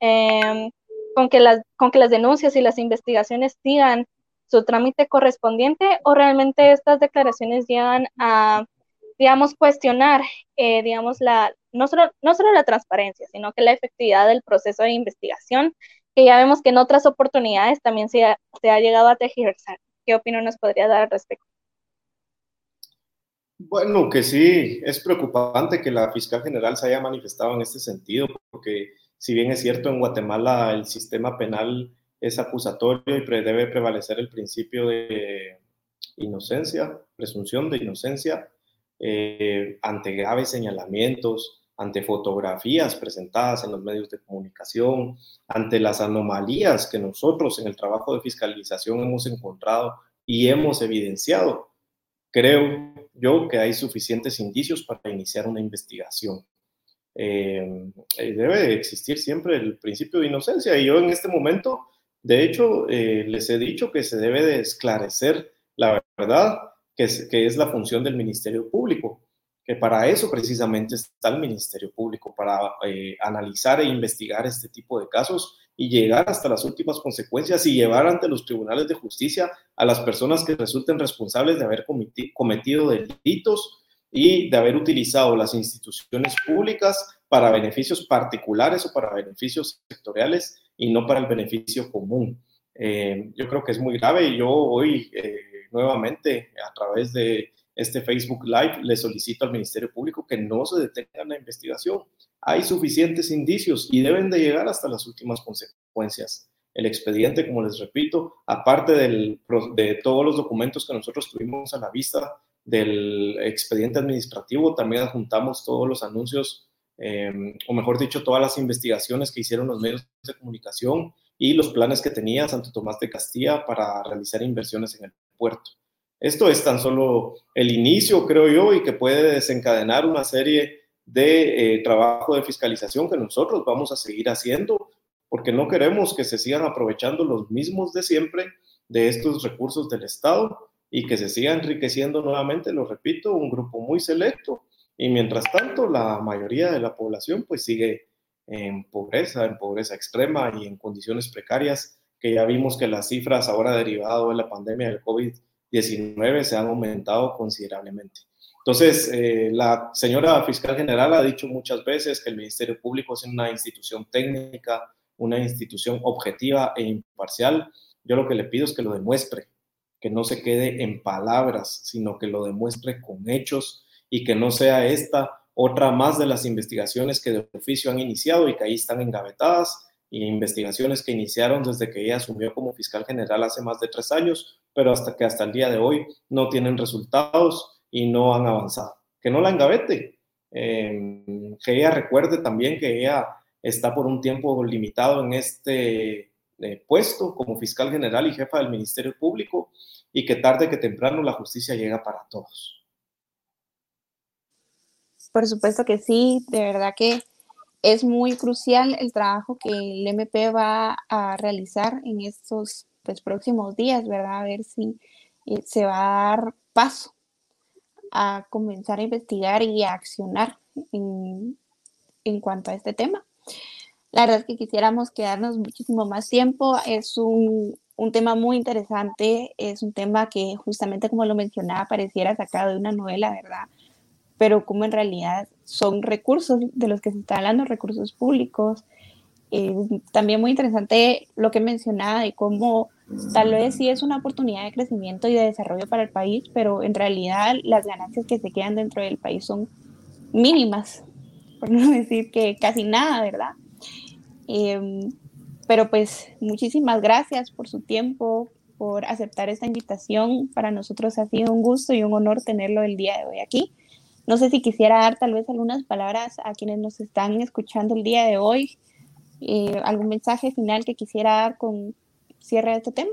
em, con, que las, con que las denuncias y las investigaciones sigan su trámite correspondiente o realmente estas declaraciones llegan a, digamos, cuestionar, eh, digamos, la, no, solo, no solo la transparencia, sino que la efectividad del proceso de investigación, que ya vemos que en otras oportunidades también se ha, se ha llegado a tergiversar. ¿Qué opinión nos podría dar al respecto? Bueno, que sí, es preocupante que la fiscal general se haya manifestado en este sentido, porque si bien es cierto, en Guatemala el sistema penal es acusatorio y debe prevalecer el principio de inocencia, presunción de inocencia, eh, ante graves señalamientos, ante fotografías presentadas en los medios de comunicación, ante las anomalías que nosotros en el trabajo de fiscalización hemos encontrado y hemos evidenciado creo yo que hay suficientes indicios para iniciar una investigación. Eh, eh, debe existir siempre el principio de inocencia y yo en este momento, de hecho, eh, les he dicho que se debe de esclarecer la verdad, que es, la función del Ministerio Público, que para eso precisamente está el Ministerio Público, para analizar e investigar este tipo de casos y llegar hasta las últimas consecuencias y llevar ante los tribunales de justicia a las personas que resulten responsables de haber cometido delitos y de haber utilizado las instituciones públicas para beneficios particulares o para beneficios sectoriales y no para el beneficio común. Eh, yo creo que es muy grave y yo hoy eh, nuevamente a través de este Facebook Live le solicito al Ministerio Público que no se detenga la investigación, hay suficientes indicios y deben de llegar hasta las últimas consecuencias. El expediente, como les repito, aparte de todos los documentos que nosotros tuvimos a la vista del expediente administrativo, también adjuntamos todos los anuncios, em, o mejor dicho, todas las investigaciones que hicieron los medios de comunicación y los planes que tenía Santo Tomás de Castilla para realizar inversiones en el Esto es tan solo el inicio, creo yo, y que puede desencadenar una serie de eh, trabajo de fiscalización que nosotros vamos a seguir haciendo, porque no queremos que se sigan aprovechando los mismos de siempre de estos recursos del Estado y que se siga enriqueciendo nuevamente, lo repito, un grupo muy selecto. Y mientras tanto, la mayoría de la población pues sigue en pobreza, en pobreza extrema y en condiciones precarias, que ya vimos que las cifras ahora derivado de la pandemia del COVID-19 se han aumentado considerablemente. Entonces, eh, la señora fiscal general ha dicho muchas veces que el Ministerio Público es una institución técnica, una institución objetiva e imparcial. Yo lo que le pido es que lo demuestre, que no se quede en palabras, sino que lo demuestre con hechos y que no sea esta otra más de las investigaciones que de oficio han iniciado y que ahí están engavetadas, y investigaciones que iniciaron desde que ella asumió como fiscal general hace más de tres años, pero hasta que hasta el día de hoy no tienen resultados y no han avanzado. Que no la engavete, em, que ella recuerde también que ella está por un tiempo limitado en este eh, puesto como fiscal general y jefa del Ministerio Público y que tarde que temprano la justicia llega para todos. Por supuesto que sí, de verdad que es muy crucial el trabajo que el MP va a realizar en estos pues, próximos días, ¿verdad? A ver si eh, se va a dar paso a comenzar a investigar y a accionar en, cuanto a este tema. La verdad es que quisiéramos quedarnos muchísimo más tiempo. Es un, tema muy interesante, es un tema que justamente como lo mencionaba pareciera sacado de una novela, ¿verdad? Pero como en realidad son recursos de los que se está hablando, recursos públicos. también muy interesante lo que mencionaba de cómo Tal vez sí es una oportunidad de crecimiento y de desarrollo para el país, pero en realidad las ganancias que se quedan dentro del país son mínimas por no decir que casi nada, ¿verdad? Em, pero pues muchísimas gracias por su tiempo, por aceptar esta invitación. Para nosotros ha sido un gusto y un honor tenerlo el día de hoy aquí. No sé si quisiera dar tal vez algunas palabras a quienes nos están escuchando el día de hoy, eh, algún mensaje final que quisiera dar con cierre de este tema.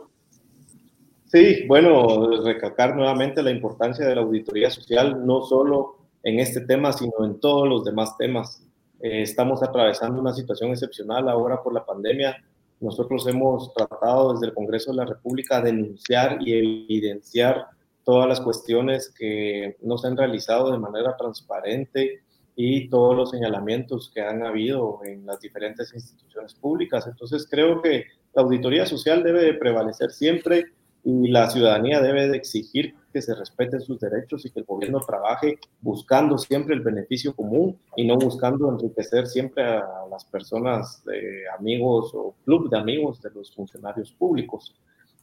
Sí, bueno, recalcar nuevamente la importancia de la auditoría social, no solo en este tema, sino en todos los demás temas. Eh, estamos atravesando una situación excepcional ahora por la pandemia. Nosotros hemos tratado desde el Congreso de la República denunciar y evidenciar todas las cuestiones que no se han realizado de manera transparente y todos los señalamientos que han habido en las diferentes instituciones públicas. Entonces creo que la auditoría social debe de prevalecer siempre y la ciudadanía debe de exigir que se respeten sus derechos y que el gobierno trabaje buscando siempre el beneficio común y no buscando enriquecer siempre a las personas, de amigos o club de amigos de los funcionarios públicos.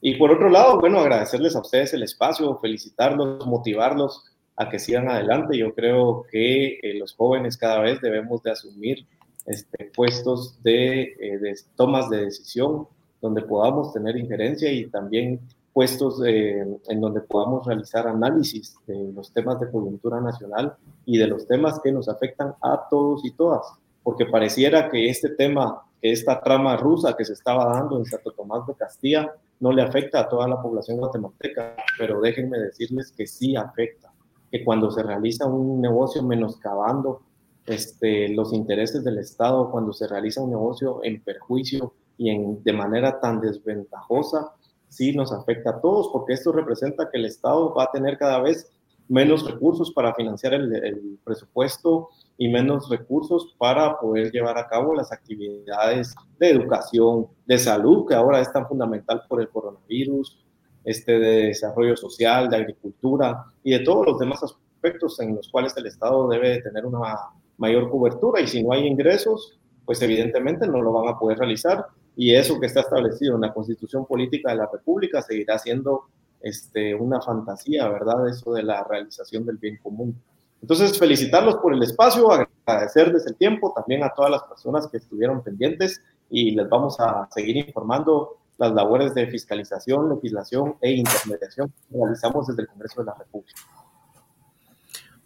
Y por otro lado, bueno, agradecerles a ustedes el espacio, felicitarlos, motivarlos a que sigan adelante. Yo creo que eh, los jóvenes cada vez debemos de asumir este, puestos de, eh, de tomas de decisión donde podamos tener injerencia y también puestos en donde podamos realizar análisis de los temas de coyuntura nacional y de los temas que nos afectan a todos y todas, porque pareciera que este tema, que esta trama rusa que se estaba dando en Santo Tomás de Castilla, no le afecta a toda la población guatemalteca, pero déjenme decirles que sí afecta, que cuando se realiza un negocio menoscabando este, los intereses del Estado, cuando se realiza un negocio en perjuicio y en, de manera tan desventajosa, sí nos afecta a todos, porque esto representa que el Estado va a tener cada vez menos recursos para financiar el, presupuesto y menos recursos para poder llevar a cabo las actividades de educación, de salud, que ahora es tan fundamental por el coronavirus, este, de desarrollo social, de agricultura y de todos los demás aspectos en los cuales el Estado debe tener una mayor cobertura y si no hay ingresos, pues evidentemente no lo van a poder realizar y eso que está establecido en la constitución política de la República seguirá siendo este, una fantasía, ¿verdad? Eso de la realización del bien común. Entonces, felicitarlos por el espacio, agradecerles el tiempo, también a todas las personas que estuvieron pendientes y les vamos a seguir informando las labores de fiscalización, legislación e intermediación que realizamos desde el Congreso de la República.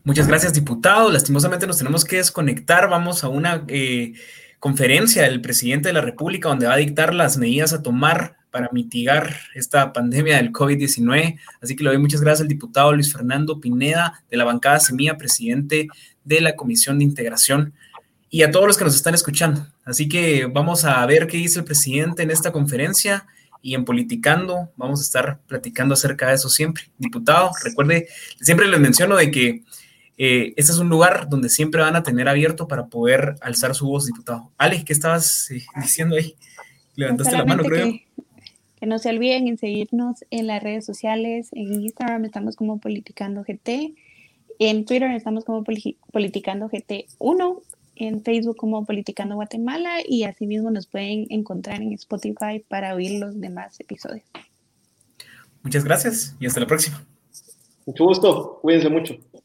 Muchas gracias, diputado. Lastimosamente nos tenemos que desconectar. Vamos a una... Eh, conferencia del presidente de la República donde va a dictar las medidas a tomar para mitigar esta pandemia del COVID-19. Así que le doy muchas gracias al diputado Luis Fernando Pineda de la bancada Semilla, presidente de la Comisión de Integración, y a todos los que nos están escuchando. Así que vamos a ver qué dice el presidente en esta conferencia y en Politicando vamos a estar platicando acerca de eso siempre. Diputado, recuerde, siempre les menciono de que eh, este es un lugar donde siempre van a tener abierto para poder alzar su voz, diputado. Alex, ¿qué estabas eh, diciendo ahí? Levantaste la mano, creo. Que, que, no se olviden en seguirnos en las redes sociales. En Instagram estamos como Politicando GT. En Twitter estamos como Politicando GT1. En Facebook como Politicando Guatemala. Y asimismo nos pueden encontrar en Spotify para oír los demás episodios. Muchas gracias y hasta la próxima. Mucho gusto. Cuídense mucho.